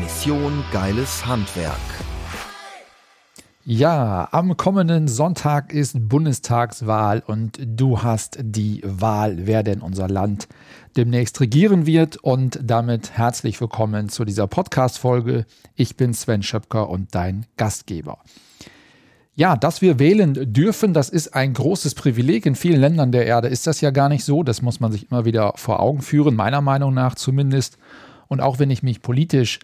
Mission Geiles Handwerk. Ja, am kommenden Sonntag ist Bundestagswahl und du hast die Wahl, wer denn unser Land demnächst regieren wird. Und damit herzlich willkommen zu dieser Podcast-Folge. Ich bin Sven Schöpker und dein Gastgeber. Ja, dass wir wählen dürfen, das ist ein großes Privileg. In vielen Ländern der Erde ist das ja gar nicht so. Das muss man sich immer wieder vor Augen führen, meiner Meinung nach zumindest. Und auch wenn ich mich politisch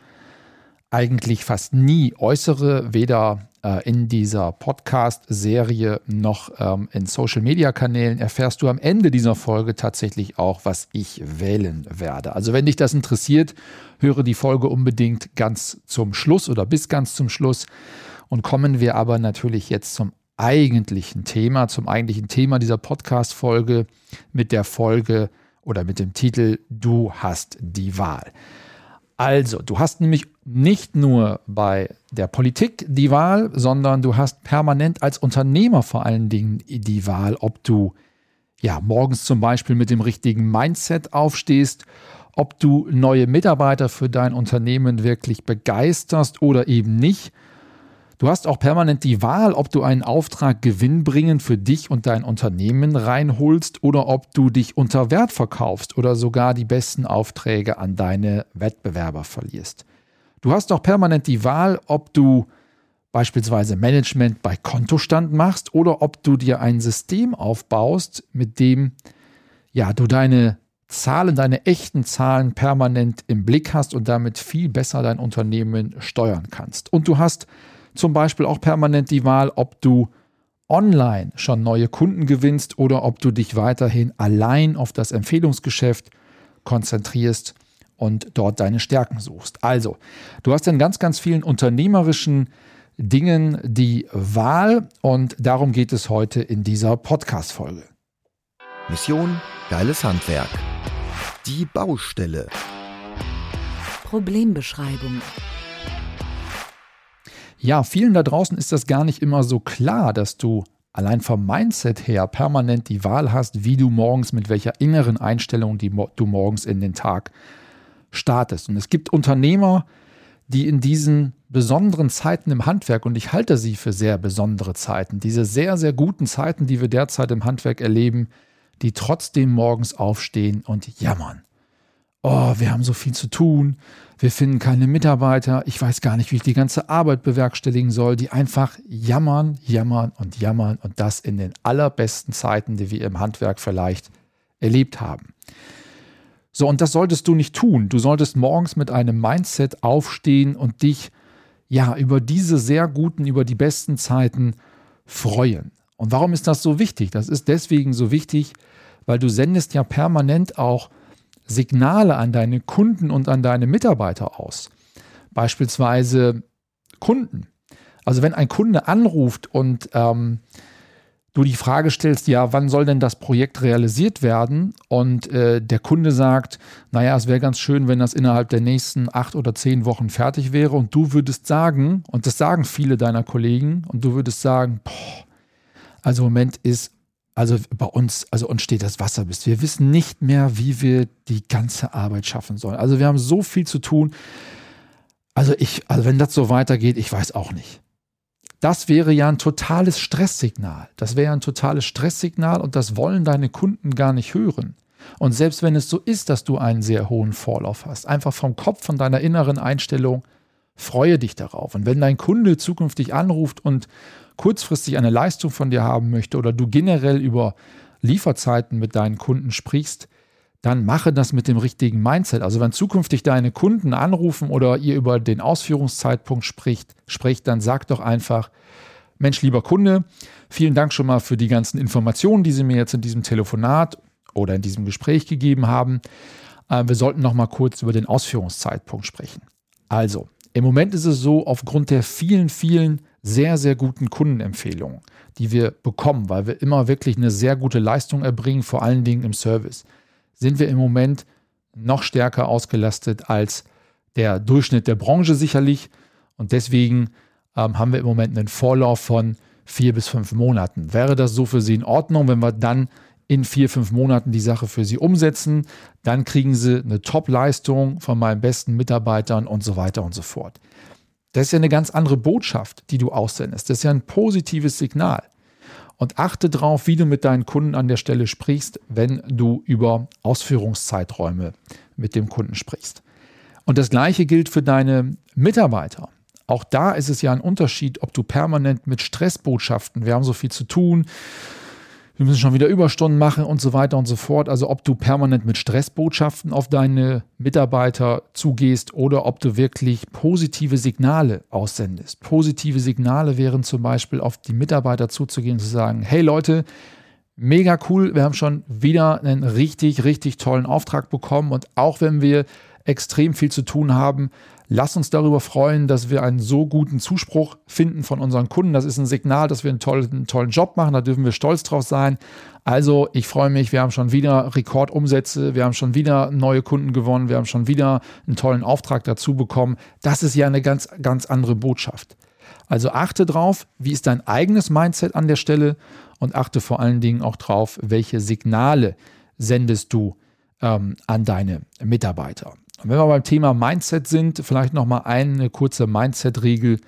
eigentlich fast nie äußere, weder äh, in dieser Podcast-Serie noch ähm, in Social-Media-Kanälen, erfährst du am Ende dieser Folge tatsächlich auch, was ich wählen werde. Also wenn dich das interessiert, höre die Folge unbedingt ganz zum Schluss oder bis ganz zum Schluss. Und kommen wir aber natürlich jetzt zum eigentlichen Thema, zum eigentlichen Thema dieser Podcast-Folge mit der Folge oder mit dem Titel Du hast die Wahl. Also, du hast nämlich nicht nur bei der Politik die Wahl, sondern du hast permanent als Unternehmer vor allen Dingen die Wahl, ob du ja morgens zum Beispiel mit dem richtigen Mindset aufstehst, ob du neue Mitarbeiter für dein Unternehmen wirklich begeisterst oder eben nicht Du hast auch permanent die Wahl, ob du einen Auftrag gewinnbringend für dich und dein Unternehmen reinholst oder ob du dich unter Wert verkaufst oder sogar die besten Aufträge an deine Wettbewerber verlierst. Du hast auch permanent die Wahl, ob du beispielsweise Management bei Kontostand machst oder ob du dir ein System aufbaust, mit dem ja, du deine Zahlen, deine echten Zahlen permanent im Blick hast und damit viel besser dein Unternehmen steuern kannst. Und du hast zum Beispiel auch permanent die Wahl, ob du online schon neue Kunden gewinnst oder ob du dich weiterhin allein auf das Empfehlungsgeschäft konzentrierst und dort deine Stärken suchst. Also, du hast in ganz, ganz vielen unternehmerischen Dingen die Wahl und darum geht es heute in dieser Podcast-Folge. Mission Geiles Handwerk. Die Baustelle. Problembeschreibung. Ja, vielen da draußen ist das gar nicht immer so klar, dass du allein vom Mindset her permanent die Wahl hast, wie du morgens, mit welcher inneren Einstellung die, du morgens in den Tag startest. Und es gibt Unternehmer, die in diesen besonderen Zeiten im Handwerk, und ich halte sie für sehr besondere Zeiten, diese sehr, sehr guten Zeiten, die wir derzeit im Handwerk erleben, die trotzdem morgens aufstehen und jammern. Oh, wir haben so viel zu tun, wir finden keine Mitarbeiter, ich weiß gar nicht, wie ich die ganze Arbeit bewerkstelligen soll, die einfach jammern, jammern und jammern und das in den allerbesten Zeiten, die wir im Handwerk vielleicht erlebt haben. So, und das solltest du nicht tun. Du solltest morgens mit einem Mindset aufstehen und dich ja über diese sehr guten, über die besten Zeiten freuen. Und warum ist das so wichtig? Das ist deswegen so wichtig, weil du sendest ja permanent auch Signale an deine Kunden und an deine Mitarbeiter aus. Beispielsweise Kunden. Also wenn ein Kunde anruft und ähm, du die Frage stellst, ja, wann soll denn das Projekt realisiert werden? Und äh, der Kunde sagt, naja, es wäre ganz schön, wenn das innerhalb der nächsten acht oder zehn Wochen fertig wäre. Und du würdest sagen, und das sagen viele deiner Kollegen, und du würdest sagen, boah, also im Moment ist also bei uns, also uns steht das Wasser bis. Wir wissen nicht mehr, wie wir die ganze Arbeit schaffen sollen. Also wir haben so viel zu tun. Also ich, also wenn das so weitergeht, ich weiß auch nicht. Das wäre ja ein totales Stresssignal. Das wäre ein totales Stresssignal und das wollen deine Kunden gar nicht hören. Und selbst wenn es so ist, dass du einen sehr hohen Vorlauf hast, einfach vom Kopf, von deiner inneren Einstellung, freue dich darauf. Und wenn dein Kunde zukünftig anruft und kurzfristig eine Leistung von dir haben möchte oder du generell über Lieferzeiten mit deinen Kunden sprichst, dann mache das mit dem richtigen Mindset. Also wenn zukünftig deine Kunden anrufen oder ihr über den Ausführungszeitpunkt spricht, spricht, dann sag doch einfach, Mensch, lieber Kunde, vielen Dank schon mal für die ganzen Informationen, die Sie mir jetzt in diesem Telefonat oder in diesem Gespräch gegeben haben. Äh, wir sollten noch mal kurz über den Ausführungszeitpunkt sprechen. Also, Im Moment ist es so, aufgrund der vielen, vielen sehr, sehr guten Kundenempfehlungen, die wir bekommen, weil wir immer wirklich eine sehr gute Leistung erbringen, vor allen Dingen im Service, sind wir im Moment noch stärker ausgelastet als der Durchschnitt der Branche sicherlich. Und deswegen ähm, haben wir im Moment einen Vorlauf von vier bis fünf Monaten. Wäre das so für Sie in Ordnung, wenn wir dann in vier, fünf Monaten die Sache für Sie umsetzen? Dann kriegen Sie eine Top-Leistung von meinen besten Mitarbeitern und so weiter und so fort. Das ist ja eine ganz andere Botschaft, die du aussendest. Das ist ja ein positives Signal. Und achte darauf, wie du mit deinen Kunden an der Stelle sprichst, wenn du über Ausführungszeiträume mit dem Kunden sprichst. Und das Gleiche gilt für deine Mitarbeiter. Auch da ist es ja ein Unterschied, ob du permanent mit Stressbotschaften, wir haben so viel zu tun, wir müssen schon wieder Überstunden machen und so weiter und so fort. Also ob du permanent mit Stressbotschaften auf deine Mitarbeiter zugehst oder ob du wirklich positive Signale aussendest. Positive Signale wären zum Beispiel auf die Mitarbeiter zuzugehen und zu sagen, hey Leute, mega cool, wir haben schon wieder einen richtig, richtig tollen Auftrag bekommen und auch wenn wir extrem viel zu tun haben, Lass uns darüber freuen, dass wir einen so guten Zuspruch finden von unseren Kunden. Das ist ein Signal, dass wir einen tollen, einen tollen Job machen. Da dürfen wir stolz drauf sein. Also, ich freue mich. Wir haben schon wieder Rekordumsätze. Wir haben schon wieder neue Kunden gewonnen. Wir haben schon wieder einen tollen Auftrag dazu bekommen. Das ist ja eine ganz, ganz andere Botschaft. Also achte drauf, wie ist dein eigenes Mindset an der Stelle und achte vor allen Dingen auch drauf, welche Signale sendest du ähm, an deine Mitarbeiter. Und wenn wir beim Thema Mindset sind, vielleicht nochmal eine kurze Mindset-Regel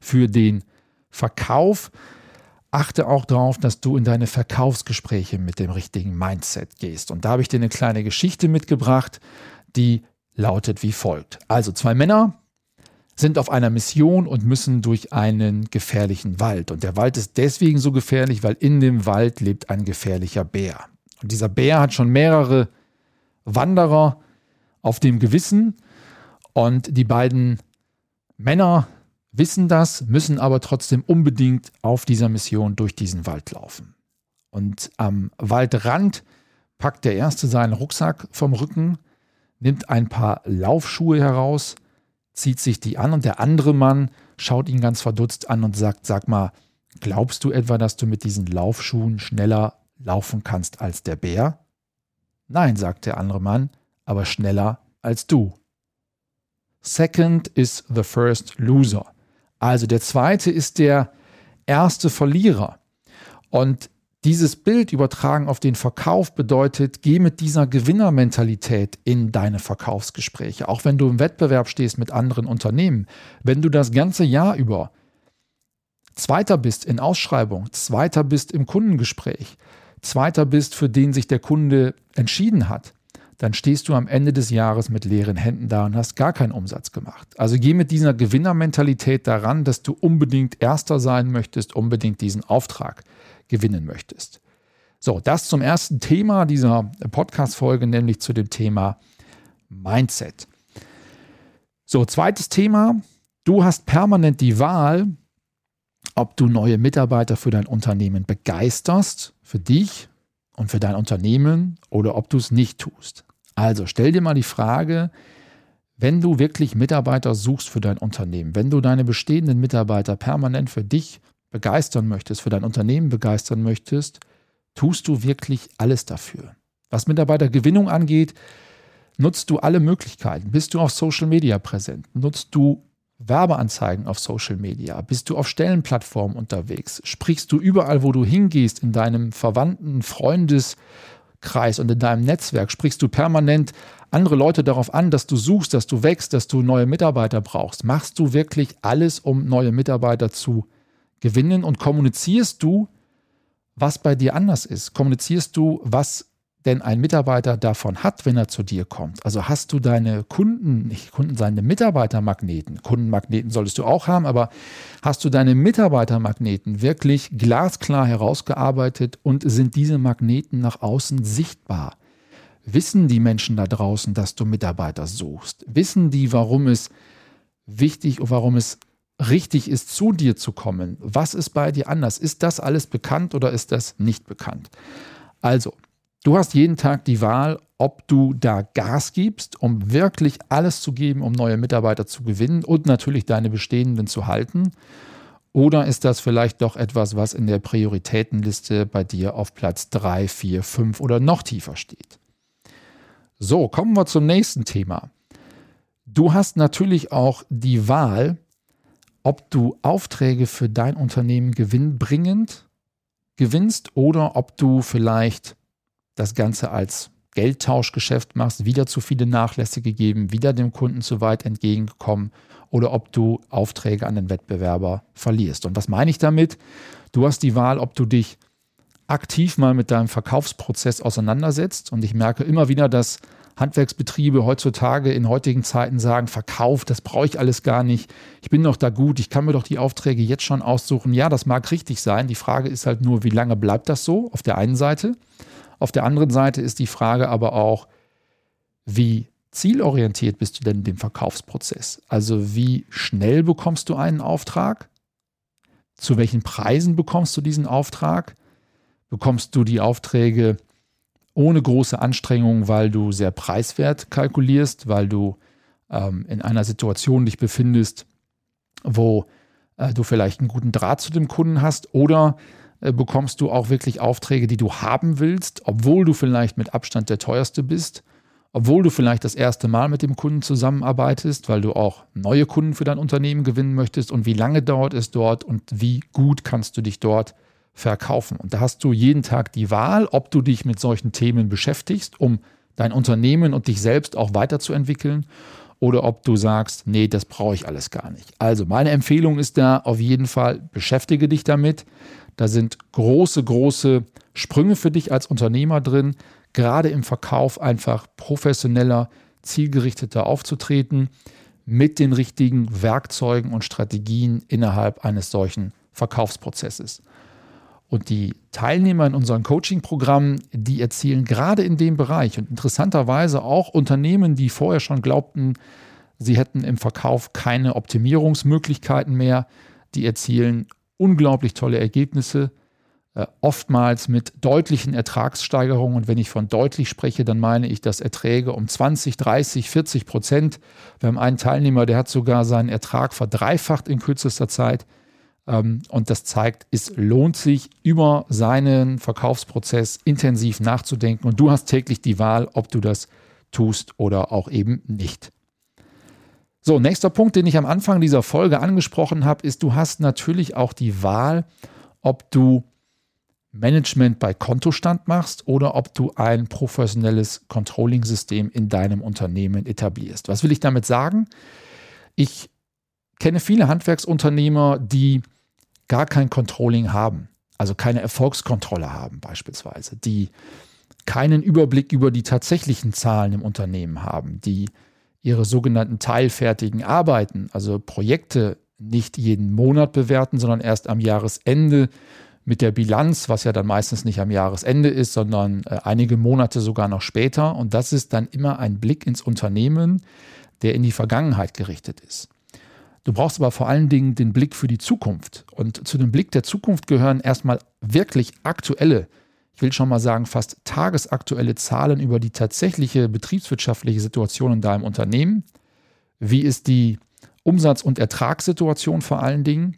für den Verkauf. Achte auch darauf, dass du in deine Verkaufsgespräche mit dem richtigen Mindset gehst. Und da habe ich dir eine kleine Geschichte mitgebracht, die lautet wie folgt. Also zwei Männer sind auf einer Mission und müssen durch einen gefährlichen Wald. Und der Wald ist deswegen so gefährlich, weil in dem Wald lebt ein gefährlicher Bär. Und dieser Bär hat schon mehrere Wanderer auf dem Gewissen. Und die beiden Männer wissen das, müssen aber trotzdem unbedingt auf dieser Mission durch diesen Wald laufen. Und am Waldrand packt der Erste seinen Rucksack vom Rücken, nimmt ein paar Laufschuhe heraus, zieht sich die an und der andere Mann schaut ihn ganz verdutzt an und sagt, sag mal, glaubst du etwa, dass du mit diesen Laufschuhen schneller laufen kannst als der Bär? Nein, sagt der andere Mann, aber schneller als du. Second is the first loser. Also der zweite ist der erste Verlierer. Und dieses Bild übertragen auf den Verkauf bedeutet, geh mit dieser Gewinnermentalität in deine Verkaufsgespräche. Auch wenn du im Wettbewerb stehst mit anderen Unternehmen. Wenn du das ganze Jahr über Zweiter bist in Ausschreibung, Zweiter bist im Kundengespräch, Zweiter bist, für den sich der Kunde entschieden hat, dann stehst du am Ende des Jahres mit leeren Händen da und hast gar keinen Umsatz gemacht. Also geh mit dieser Gewinnermentalität daran, dass du unbedingt Erster sein möchtest, unbedingt diesen Auftrag gewinnen möchtest. So, das zum ersten Thema dieser Podcast-Folge, nämlich zu dem Thema Mindset. So, zweites Thema. Du hast permanent die Wahl, ob du neue Mitarbeiter für dein Unternehmen begeisterst, für dich und für dein Unternehmen, oder ob du es nicht tust. Also stell dir mal die Frage, wenn du wirklich Mitarbeiter suchst für dein Unternehmen, wenn du deine bestehenden Mitarbeiter permanent für dich begeistern möchtest, für dein Unternehmen begeistern möchtest, tust du wirklich alles dafür. Was Mitarbeitergewinnung angeht, nutzt du alle Möglichkeiten. Bist du auf Social Media präsent? Nutzt du Werbeanzeigen auf Social Media? Bist du auf Stellenplattformen unterwegs? Sprichst du überall, wo du hingehst, in deinem Verwandten, Freundes, Kreis und in deinem Netzwerk sprichst du permanent andere Leute darauf an, dass du suchst, dass du wächst, dass du neue Mitarbeiter brauchst. Machst du wirklich alles, um neue Mitarbeiter zu gewinnen und kommunizierst du, was bei dir anders ist? Kommunizierst du, was denn ein Mitarbeiter davon hat, wenn er zu dir kommt? Also hast du deine Kunden, nicht Kunden, seine Mitarbeitermagneten, Kundenmagneten solltest du auch haben, aber hast du deine Mitarbeitermagneten wirklich glasklar herausgearbeitet und sind diese Magneten nach außen sichtbar? Wissen die Menschen da draußen, dass du Mitarbeiter suchst? Wissen die, warum es wichtig und warum es richtig ist, zu dir zu kommen? Was ist bei dir anders? Ist das alles bekannt oder ist das nicht bekannt? Also, Du hast jeden Tag die Wahl, ob du da Gas gibst, um wirklich alles zu geben, um neue Mitarbeiter zu gewinnen und natürlich deine bestehenden zu halten. Oder ist das vielleicht doch etwas, was in der Prioritätenliste bei dir auf Platz 3, 4, 5 oder noch tiefer steht? So, kommen wir zum nächsten Thema. Du hast natürlich auch die Wahl, ob du Aufträge für dein Unternehmen gewinnbringend gewinnst oder ob du vielleicht das Ganze als Geldtauschgeschäft machst, wieder zu viele Nachlässe gegeben, wieder dem Kunden zu weit entgegengekommen oder ob du Aufträge an den Wettbewerber verlierst. Und was meine ich damit? Du hast die Wahl, ob du dich aktiv mal mit deinem Verkaufsprozess auseinandersetzt. Und ich merke immer wieder, dass Handwerksbetriebe heutzutage in heutigen Zeiten sagen, Verkauf, das brauche ich alles gar nicht. Ich bin doch da gut, ich kann mir doch die Aufträge jetzt schon aussuchen. Ja, das mag richtig sein. Die Frage ist halt nur, wie lange bleibt das so auf der einen Seite? Auf der anderen Seite ist die Frage aber auch, wie zielorientiert bist du denn in dem Verkaufsprozess? Also wie schnell bekommst du einen Auftrag? Zu welchen Preisen bekommst du diesen Auftrag? Bekommst du die Aufträge ohne große Anstrengung, weil du sehr preiswert kalkulierst, weil du ähm, in einer Situation dich befindest, wo äh, du vielleicht einen guten Draht zu dem Kunden hast oder bekommst du auch wirklich Aufträge, die du haben willst, obwohl du vielleicht mit Abstand der teuerste bist, obwohl du vielleicht das erste Mal mit dem Kunden zusammenarbeitest, weil du auch neue Kunden für dein Unternehmen gewinnen möchtest und wie lange dauert es dort und wie gut kannst du dich dort verkaufen. Und da hast du jeden Tag die Wahl, ob du dich mit solchen Themen beschäftigst, um dein Unternehmen und dich selbst auch weiterzuentwickeln oder ob du sagst, nee, das brauche ich alles gar nicht. Also meine Empfehlung ist da auf jeden Fall, beschäftige dich damit. Da sind große, große Sprünge für dich als Unternehmer drin, gerade im Verkauf einfach professioneller, zielgerichteter aufzutreten mit den richtigen Werkzeugen und Strategien innerhalb eines solchen Verkaufsprozesses. Und die Teilnehmer in unseren Coaching-Programmen, die erzielen gerade in dem Bereich und interessanterweise auch Unternehmen, die vorher schon glaubten, sie hätten im Verkauf keine Optimierungsmöglichkeiten mehr, die erzielen unglaublich tolle Ergebnisse, äh, oftmals mit deutlichen Ertragssteigerungen. Und wenn ich von deutlich spreche, dann meine ich, dass Erträge um 20, 30, 40 Prozent. Wir haben einen Teilnehmer, der hat sogar seinen Ertrag verdreifacht in kürzester Zeit. Ähm, und das zeigt, es lohnt sich, über seinen Verkaufsprozess intensiv nachzudenken. Und du hast täglich die Wahl, ob du das tust oder auch eben nicht. So, nächster Punkt, den ich am Anfang dieser Folge angesprochen habe, ist, du hast natürlich auch die Wahl, ob du Management bei Kontostand machst oder ob du ein professionelles Controlling-System in deinem Unternehmen etablierst. Was will ich damit sagen? Ich kenne viele Handwerksunternehmer, die gar kein Controlling haben, also keine Erfolgskontrolle haben beispielsweise, die keinen Überblick über die tatsächlichen Zahlen im Unternehmen haben, die ihre sogenannten teilfertigen Arbeiten, also Projekte, nicht jeden Monat bewerten, sondern erst am Jahresende mit der Bilanz, was ja dann meistens nicht am Jahresende ist, sondern äh, einige Monate sogar noch später. Und das ist dann immer ein Blick ins Unternehmen, der in die Vergangenheit gerichtet ist. Du brauchst aber vor allen Dingen den Blick für die Zukunft. Und zu dem Blick der Zukunft gehören erstmal wirklich aktuelle, ich will schon mal sagen, fast tagesaktuelle Zahlen über die tatsächliche betriebswirtschaftliche Situation in deinem Unternehmen. Wie ist die Umsatz- und Ertragssituation vor allen Dingen?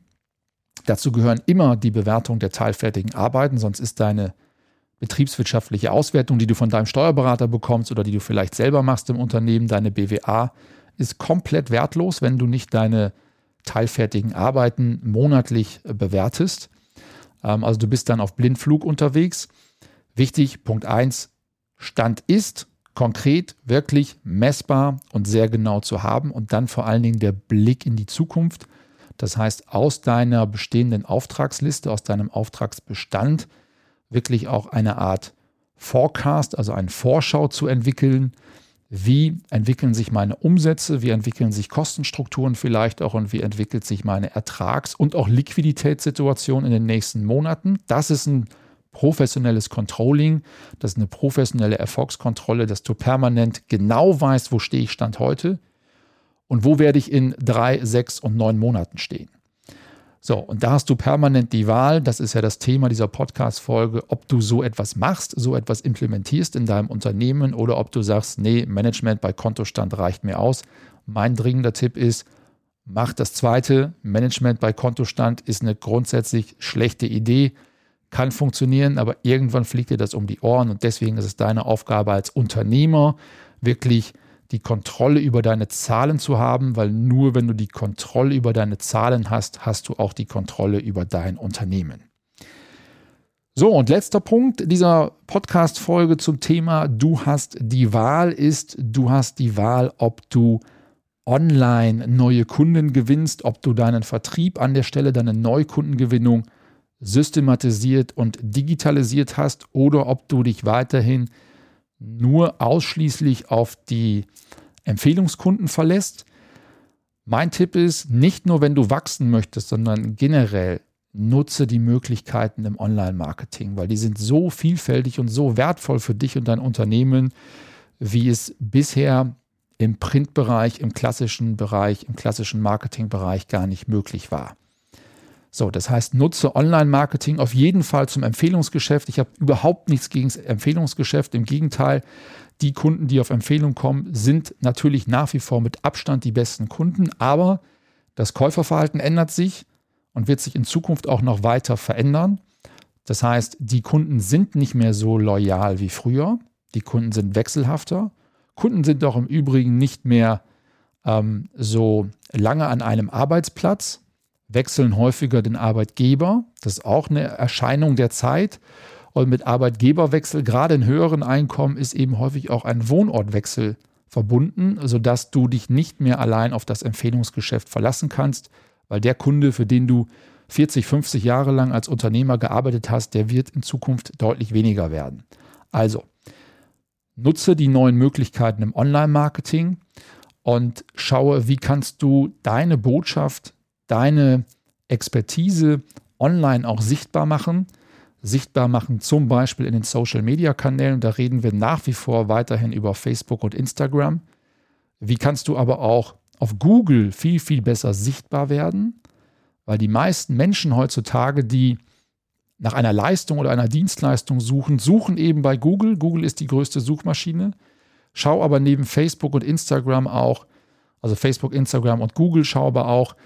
Dazu gehören immer die Bewertung der teilfertigen Arbeiten, sonst ist deine betriebswirtschaftliche Auswertung, die du von deinem Steuerberater bekommst oder die du vielleicht selber machst im Unternehmen, deine BWA, ist komplett wertlos, wenn du nicht deine teilfertigen Arbeiten monatlich bewertest. Ähm, also du bist dann auf Blindflug unterwegs. Wichtig, Punkt 1, Stand ist konkret, wirklich messbar und sehr genau zu haben und dann vor allen Dingen der Blick in die Zukunft. Das heißt, aus deiner bestehenden Auftragsliste, aus deinem Auftragsbestand wirklich auch eine Art Forecast, also eine Vorschau zu entwickeln, wie entwickeln sich meine Umsätze, wie entwickeln sich Kostenstrukturen vielleicht auch und wie entwickelt sich meine Ertrags- und auch Liquiditätssituation in den nächsten Monaten. Das ist ein professionelles Controlling, das ist eine professionelle Erfolgskontrolle, dass du permanent genau weißt, wo stehe ich Stand heute und wo werde ich in drei, sechs und neun Monaten stehen. So, und da hast du permanent die Wahl, das ist ja das Thema dieser Podcast-Folge, ob du so etwas machst, so etwas implementierst in deinem Unternehmen oder ob du sagst, nee, Management bei Kontostand reicht mir aus. Mein dringender Tipp ist, mach das zweite. Management bei Kontostand ist eine grundsätzlich schlechte Idee, kann funktionieren, aber irgendwann fliegt dir das um die Ohren und deswegen ist es deine Aufgabe als Unternehmer, wirklich die Kontrolle über deine Zahlen zu haben, weil nur wenn du die Kontrolle über deine Zahlen hast, hast du auch die Kontrolle über dein Unternehmen. So, und letzter Punkt dieser Podcast-Folge zum Thema Du hast die Wahl ist, du hast die Wahl, ob du online neue Kunden gewinnst, ob du deinen Vertrieb an der Stelle, deine Neukundengewinnung systematisiert und digitalisiert hast oder ob du dich weiterhin nur ausschließlich auf die Empfehlungskunden verlässt. Mein Tipp ist, nicht nur wenn du wachsen möchtest, sondern generell nutze die Möglichkeiten im Online-Marketing, weil die sind so vielfältig und so wertvoll für dich und dein Unternehmen, wie es bisher im Printbereich, im klassischen Bereich, im klassischen Marketingbereich gar nicht möglich war. So, das heißt, nutze Online-Marketing auf jeden Fall zum Empfehlungsgeschäft. Ich habe überhaupt nichts gegen das Empfehlungsgeschäft. Im Gegenteil, die Kunden, die auf Empfehlung kommen, sind natürlich nach wie vor mit Abstand die besten Kunden. Aber das Käuferverhalten ändert sich und wird sich in Zukunft auch noch weiter verändern. Das heißt, die Kunden sind nicht mehr so loyal wie früher. Die Kunden sind wechselhafter. Kunden sind auch im Übrigen nicht mehr ähm, so lange an einem Arbeitsplatz wechseln häufiger den Arbeitgeber. Das ist auch eine Erscheinung der Zeit. Und mit Arbeitgeberwechsel, gerade in höheren Einkommen, ist eben häufig auch ein Wohnortwechsel verbunden, sodass du dich nicht mehr allein auf das Empfehlungsgeschäft verlassen kannst, weil der Kunde, für den du 40, 50 Jahre lang als Unternehmer gearbeitet hast, der wird in Zukunft deutlich weniger werden. Also, nutze die neuen Möglichkeiten im Online-Marketing und schaue, wie kannst du deine Botschaft deine Expertise online auch sichtbar machen. Sichtbar machen zum Beispiel in den Social-Media-Kanälen. Da reden wir nach wie vor weiterhin über Facebook und Instagram. Wie kannst du aber auch auf Google viel, viel besser sichtbar werden? Weil die meisten Menschen heutzutage, die nach einer Leistung oder einer Dienstleistung suchen, suchen eben bei Google. Google ist die größte Suchmaschine. Schau aber neben Facebook und Instagram auch, also Facebook, Instagram und Google, schau aber auch,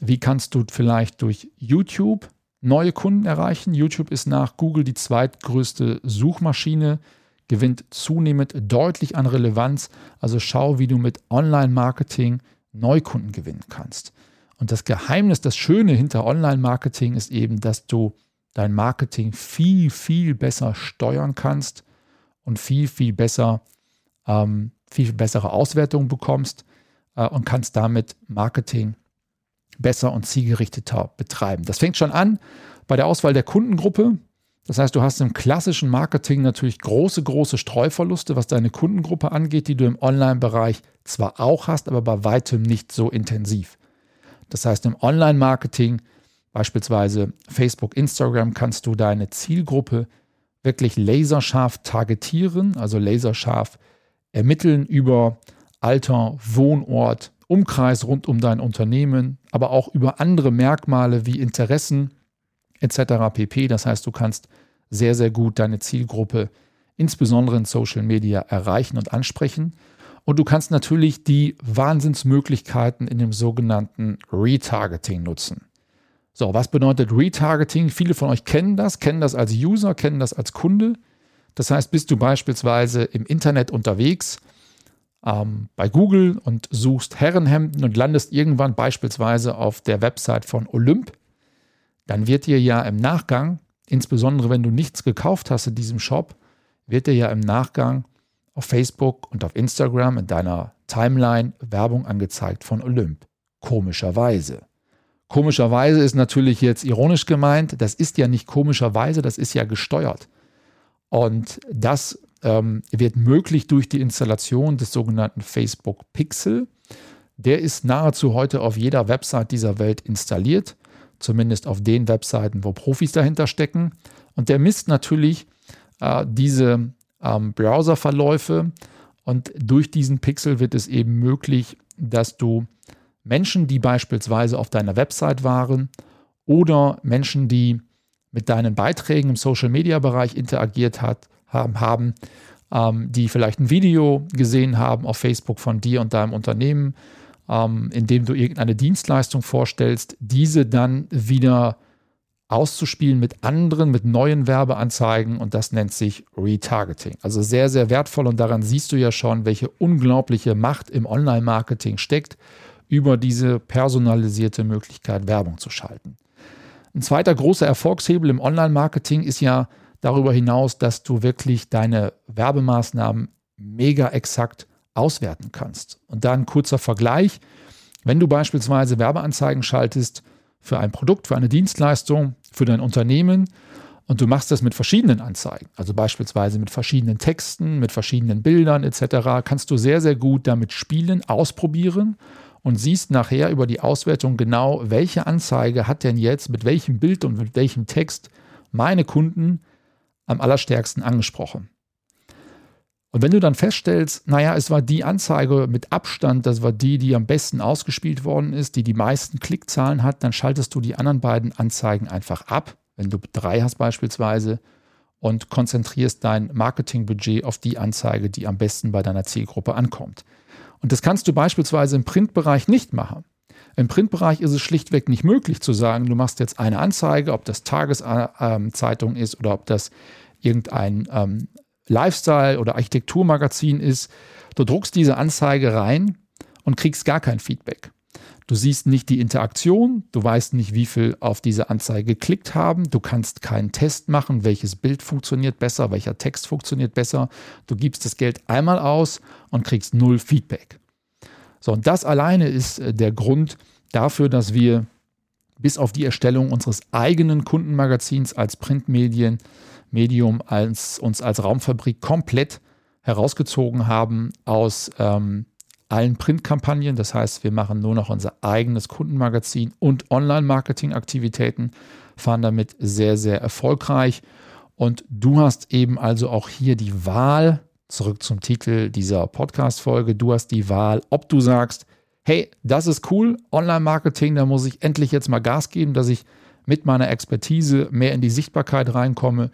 wie kannst du vielleicht durch YouTube neue Kunden erreichen? YouTube ist nach Google die zweitgrößte Suchmaschine, gewinnt zunehmend deutlich an Relevanz. Also schau, wie du mit Online-Marketing Neukunden gewinnen kannst. Und das Geheimnis, das Schöne hinter Online-Marketing ist eben, dass du dein Marketing viel, viel besser steuern kannst und viel, viel besser, ähm, viel bessere Auswertungen bekommst äh, und kannst damit Marketing besser und zielgerichteter betreiben. Das fängt schon an bei der Auswahl der Kundengruppe. Das heißt, du hast im klassischen Marketing natürlich große, große Streuverluste, was deine Kundengruppe angeht, die du im Online-Bereich zwar auch hast, aber bei weitem nicht so intensiv. Das heißt, im Online-Marketing, beispielsweise Facebook, Instagram, kannst du deine Zielgruppe wirklich laserscharf targetieren, also laserscharf ermitteln über Alter, Wohnort, Umkreis rund um dein Unternehmen, aber auch über andere Merkmale wie Interessen etc. pp. Das heißt, du kannst sehr, sehr gut deine Zielgruppe, insbesondere in Social Media, erreichen und ansprechen. Und du kannst natürlich die Wahnsinnsmöglichkeiten in dem sogenannten Retargeting nutzen. So, was bedeutet Retargeting? Viele von euch kennen das, kennen das als User, kennen das als Kunde. Das heißt, bist du beispielsweise im Internet unterwegs ähm, bei Google und suchst Herrenhemden und landest irgendwann beispielsweise auf der Website von Olymp, dann wird dir ja im Nachgang, insbesondere wenn du nichts gekauft hast in diesem Shop, wird dir ja im Nachgang auf Facebook und auf Instagram in deiner Timeline Werbung angezeigt von Olymp. Komischerweise. Komischerweise ist natürlich jetzt ironisch gemeint, das ist ja nicht komischerweise, das ist ja gesteuert. Und das ähm, wird möglich durch die Installation des sogenannten Facebook Pixel. Der ist nahezu heute auf jeder Website dieser Welt installiert, zumindest auf den Webseiten, wo Profis dahinter stecken. Und der misst natürlich äh, diese ähm, Browserverläufe und durch diesen Pixel wird es eben möglich, dass du Menschen, die beispielsweise auf deiner Website waren oder Menschen, die mit deinen Beiträgen im Social-Media-Bereich interagiert hat, haben, haben ähm, die vielleicht ein Video gesehen haben auf Facebook von dir und deinem Unternehmen, ähm, in dem du irgendeine Dienstleistung vorstellst, diese dann wieder auszuspielen mit anderen, mit neuen Werbeanzeigen und das nennt sich Retargeting. Also sehr, sehr wertvoll und daran siehst du ja schon, welche unglaubliche Macht im Online-Marketing steckt, über diese personalisierte Möglichkeit Werbung zu schalten. Ein zweiter großer Erfolgshebel im Online-Marketing ist ja darüber hinaus, dass du wirklich deine Werbemaßnahmen mega exakt auswerten kannst. Und da ein kurzer Vergleich. Wenn du beispielsweise Werbeanzeigen schaltest für ein Produkt, für eine Dienstleistung, für dein Unternehmen und du machst das mit verschiedenen Anzeigen, also beispielsweise mit verschiedenen Texten, mit verschiedenen Bildern etc., kannst du sehr, sehr gut damit spielen, ausprobieren und siehst nachher über die Auswertung genau, welche Anzeige hat denn jetzt mit welchem Bild und mit welchem Text meine Kunden am allerstärksten angesprochen. Und wenn du dann feststellst, naja, es war die Anzeige mit Abstand, das war die, die am besten ausgespielt worden ist, die die meisten Klickzahlen hat, dann schaltest du die anderen beiden Anzeigen einfach ab, wenn du drei hast beispielsweise, und konzentrierst dein Marketingbudget auf die Anzeige, die am besten bei deiner Zielgruppe ankommt. Und das kannst du beispielsweise im Printbereich nicht machen. Im Printbereich ist es schlichtweg nicht möglich zu sagen, du machst jetzt eine Anzeige, ob das Tageszeitung ist oder ob das irgendein ähm, Lifestyle- oder Architekturmagazin ist. Du druckst diese Anzeige rein und kriegst gar kein Feedback. Du siehst nicht die Interaktion, du weißt nicht, wie viel auf diese Anzeige geklickt haben, du kannst keinen Test machen, welches Bild funktioniert besser, welcher Text funktioniert besser. Du gibst das Geld einmal aus und kriegst null Feedback. So, und das alleine ist äh, der Grund dafür, dass wir bis auf die Erstellung unseres eigenen Kundenmagazins als Printmedien Medium als, uns als Raumfabrik komplett herausgezogen haben aus ähm, allen Printkampagnen. Das heißt, wir machen nur noch unser eigenes Kundenmagazin und Online-Marketing-Aktivitäten, fahren damit sehr, sehr erfolgreich. Und du hast eben also auch hier die Wahl, zurück zum Titel dieser Podcast-Folge, du hast die Wahl, ob du sagst, hey, das ist cool, Online-Marketing, da muss ich endlich jetzt mal Gas geben, dass ich mit meiner Expertise mehr in die Sichtbarkeit reinkomme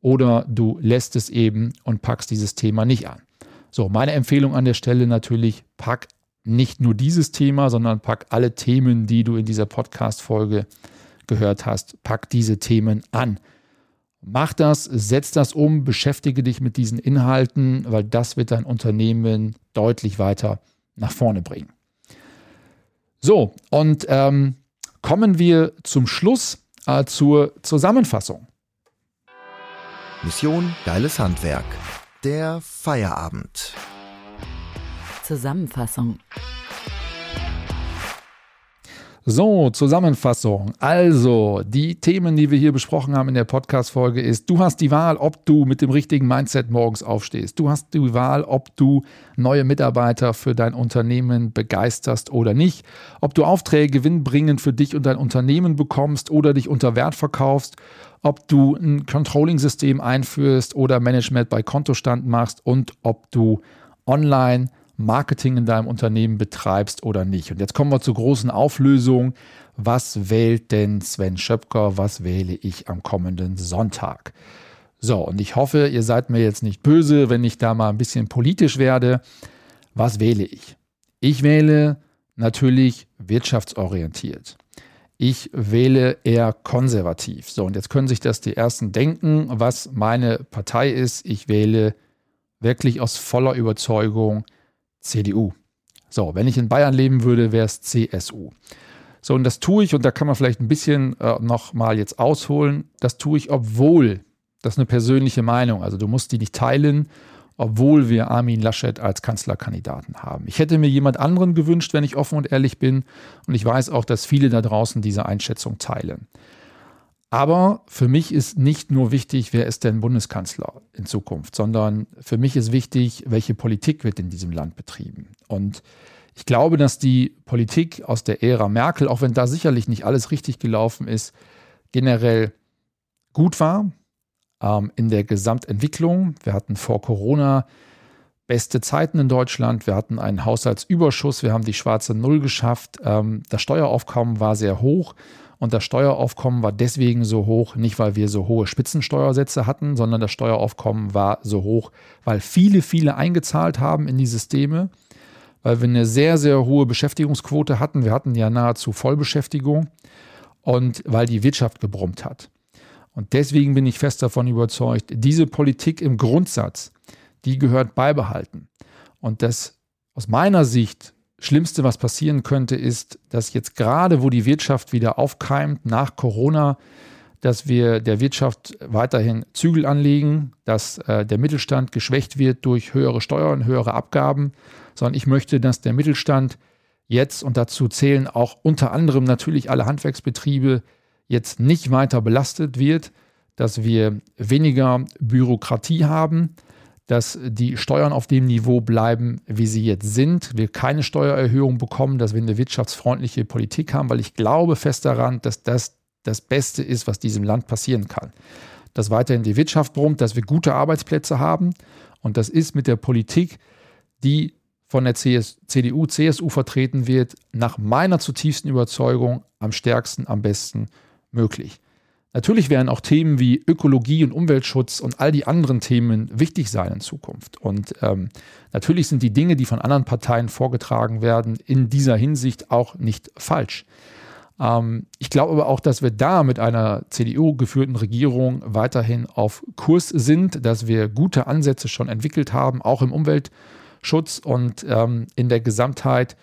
oder du lässt es eben und packst dieses Thema nicht an. So, meine Empfehlung an der Stelle natürlich, pack nicht nur dieses Thema, sondern pack alle Themen, die du in dieser Podcast-Folge gehört hast, pack diese Themen an. Mach das, setz das um, beschäftige dich mit diesen Inhalten, weil das wird dein Unternehmen deutlich weiter nach vorne bringen. So, und ähm, kommen wir zum Schluss äh, zur Zusammenfassung. Mission Geiles Handwerk der Feierabend. Zusammenfassung. So, Zusammenfassung. Also, die Themen, die wir hier besprochen haben in der Podcast-Folge ist, du hast die Wahl, ob du mit dem richtigen Mindset morgens aufstehst. Du hast die Wahl, ob du neue Mitarbeiter für dein Unternehmen begeisterst oder nicht. Ob du Aufträge gewinnbringend für dich und dein Unternehmen bekommst oder dich unter Wert verkaufst ob du ein Controlling-System einführst oder Management bei Kontostand machst und ob du online Marketing in deinem Unternehmen betreibst oder nicht. Und jetzt kommen wir zur großen Auflösung. Was wählt denn Sven Schöpker? Was wähle ich am kommenden Sonntag? So, und ich hoffe, ihr seid mir jetzt nicht böse, wenn ich da mal ein bisschen politisch werde. Was wähle ich? Ich wähle natürlich wirtschaftsorientiert. Ich wähle eher konservativ. So, und jetzt können sich das die Ersten denken, was meine Partei ist. Ich wähle wirklich aus voller Überzeugung CDU. So, wenn ich in Bayern leben würde, wäre es CSU. So, und das tue ich, und da kann man vielleicht ein bisschen äh, nochmal jetzt ausholen, das tue ich, obwohl, das ist eine persönliche Meinung, also du musst die nicht teilen, obwohl wir Armin Laschet als Kanzlerkandidaten haben. Ich hätte mir jemand anderen gewünscht, wenn ich offen und ehrlich bin. Und ich weiß auch, dass viele da draußen diese Einschätzung teilen. Aber für mich ist nicht nur wichtig, wer ist denn Bundeskanzler in Zukunft, sondern für mich ist wichtig, welche Politik wird in diesem Land betrieben. Und ich glaube, dass die Politik aus der Ära Merkel, auch wenn da sicherlich nicht alles richtig gelaufen ist, generell gut war, ähm, in der Gesamtentwicklung. Wir hatten vor Corona beste Zeiten in Deutschland. Wir hatten einen Haushaltsüberschuss, wir haben die schwarze Null geschafft. Ähm, das Steueraufkommen war sehr hoch und das Steueraufkommen war deswegen so hoch, nicht weil wir so hohe Spitzensteuersätze hatten, sondern das Steueraufkommen war so hoch, weil viele, viele eingezahlt haben in die Systeme, weil wir eine sehr, sehr hohe Beschäftigungsquote hatten. Wir hatten ja nahezu Vollbeschäftigung und weil die Wirtschaft gebrummt hat. Und deswegen bin ich fest davon überzeugt, diese Politik im Grundsatz, die gehört beibehalten. Und das aus meiner Sicht Schlimmste, was passieren könnte, ist, dass jetzt gerade, wo die Wirtschaft wieder aufkeimt nach Corona, dass wir der Wirtschaft weiterhin Zügel anlegen, dass äh, der Mittelstand geschwächt wird durch höhere Steuern, höhere Abgaben, sondern ich möchte, dass der Mittelstand jetzt, und dazu zählen auch unter anderem natürlich alle Handwerksbetriebe, jetzt nicht weiter belastet wird, dass wir weniger Bürokratie haben, dass die Steuern auf dem Niveau bleiben, wie sie jetzt sind, wir keine Steuererhöhung bekommen, dass wir eine wirtschaftsfreundliche Politik haben, weil ich glaube fest daran, dass das das Beste ist, was diesem Land passieren kann. Dass weiterhin die Wirtschaft brummt, dass wir gute Arbeitsplätze haben und das ist mit der Politik, die von der CS, CDU, CSU vertreten wird, nach meiner zutiefsten Überzeugung am stärksten, am besten möglich. Natürlich werden auch Themen wie Ökologie und Umweltschutz und all die anderen Themen wichtig sein in Zukunft. Und ähm, natürlich sind die Dinge, die von anderen Parteien vorgetragen werden, in dieser Hinsicht auch nicht falsch. Ähm, ich glaube aber auch, dass wir da mit einer CDU-geführten Regierung weiterhin auf Kurs sind, dass wir gute Ansätze schon entwickelt haben, auch im Umweltschutz und ähm, in der Gesamtheit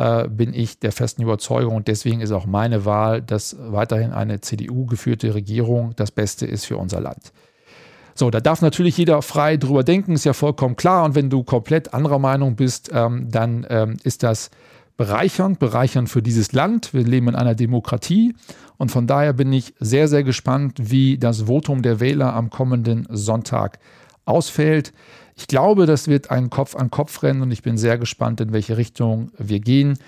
äh, bin ich der festen Überzeugung und deswegen ist auch meine Wahl, dass weiterhin eine CDU-geführte Regierung das Beste ist für unser Land. So, da darf natürlich jeder frei drüber denken, ist ja vollkommen klar. Und wenn du komplett anderer Meinung bist, ähm, dann ähm, ist das bereichernd, bereichernd für dieses Land. Wir leben in einer Demokratie und von daher bin ich sehr, sehr gespannt, wie das Votum der Wähler am kommenden Sonntag ausfällt. Ich glaube, das wird ein Kopf-an-Kopf-Rennen und ich bin sehr gespannt, in welche Richtung wir gehen.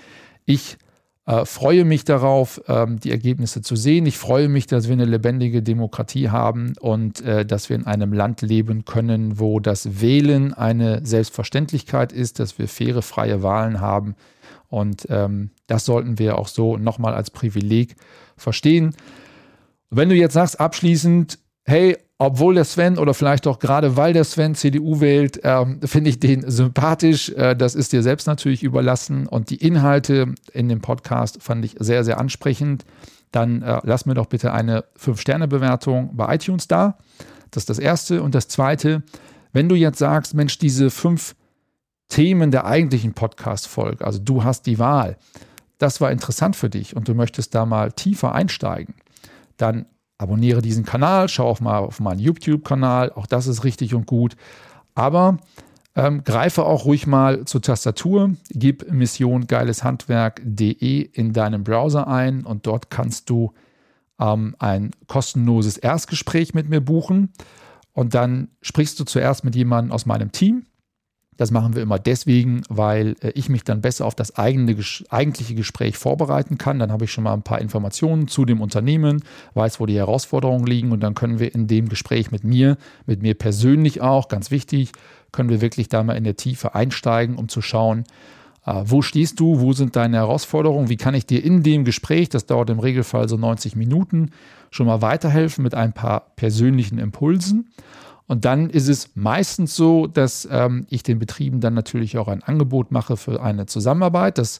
Ich äh, freue mich darauf, ähm, die Ergebnisse zu sehen. Ich freue mich, dass wir eine lebendige Demokratie haben und äh, dass wir in einem Land leben können, wo das Wählen eine Selbstverständlichkeit ist, dass wir faire, freie Wahlen haben. Und ähm, das sollten wir auch so nochmal als Privileg verstehen. Wenn du jetzt sagst, abschließend, hey, obwohl der Sven oder vielleicht auch gerade weil der Sven CDU wählt, ähm, finde ich den sympathisch. Äh, das ist dir selbst natürlich überlassen. Und die Inhalte in dem Podcast fand ich sehr, sehr ansprechend. Dann äh, lass mir doch bitte eine 5-Sterne-Bewertung bei iTunes da. Das ist das Erste. Und das Zweite, wenn du jetzt sagst, Mensch, diese fünf Themen der eigentlichen Podcast-Folge, also du hast die Wahl, das war interessant für dich und du möchtest da mal tiefer einsteigen, dann abonniere diesen Kanal, schau auch mal auf meinen YouTube-Kanal, auch das ist richtig und gut. Aber ähm, greife auch ruhig mal zur Tastatur, gib missiongeileshandwerk.de in deinem Browser ein und dort kannst du ähm, ein kostenloses Erstgespräch mit mir buchen. Und dann sprichst du zuerst mit jemandem aus meinem Team, das machen wir immer deswegen, weil äh, ich mich dann besser auf das eigene, eigentliche Gespräch vorbereiten kann. Dann habe ich schon mal ein paar Informationen zu dem Unternehmen, weiß, wo die Herausforderungen liegen und dann können wir in dem Gespräch mit mir, mit mir persönlich auch, ganz wichtig, können wir wirklich da mal in der Tiefe einsteigen, um zu schauen, äh, wo stehst du, wo sind deine Herausforderungen, wie kann ich dir in dem Gespräch, das dauert im Regelfall so 90 Minuten, schon mal weiterhelfen mit ein paar persönlichen Impulsen. Und dann ist es meistens so, dass ähm, ich den Betrieben dann natürlich auch ein Angebot mache für eine Zusammenarbeit. Das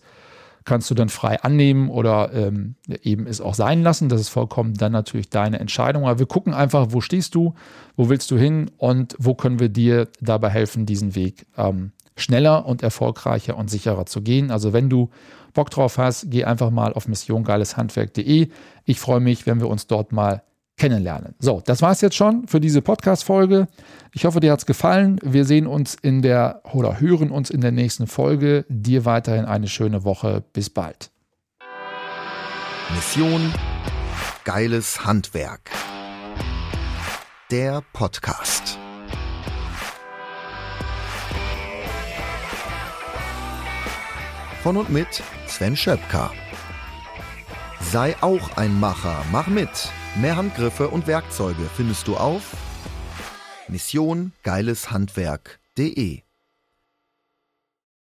kannst du dann frei annehmen oder ähm, eben es auch sein lassen. Das ist vollkommen dann natürlich deine Entscheidung. Aber wir gucken einfach, wo stehst du, wo willst du hin und wo können wir dir dabei helfen, diesen Weg ähm, schneller und erfolgreicher und sicherer zu gehen. Also wenn du Bock drauf hast, geh einfach mal auf missiongeileshandwerk.de. Ich freue mich, wenn wir uns dort mal kennenlernen. So, das war es jetzt schon für diese Podcast-Folge. Ich hoffe, dir hat es gefallen. Wir sehen uns in der oder hören uns in der nächsten Folge. Dir weiterhin eine schöne Woche. Bis bald. Mission Geiles Handwerk. Der Podcast. Von und mit Sven Schöpker. Sei auch ein Macher, mach mit Mehr Handgriffe und Werkzeuge findest du auf Mission geileshandwerk.de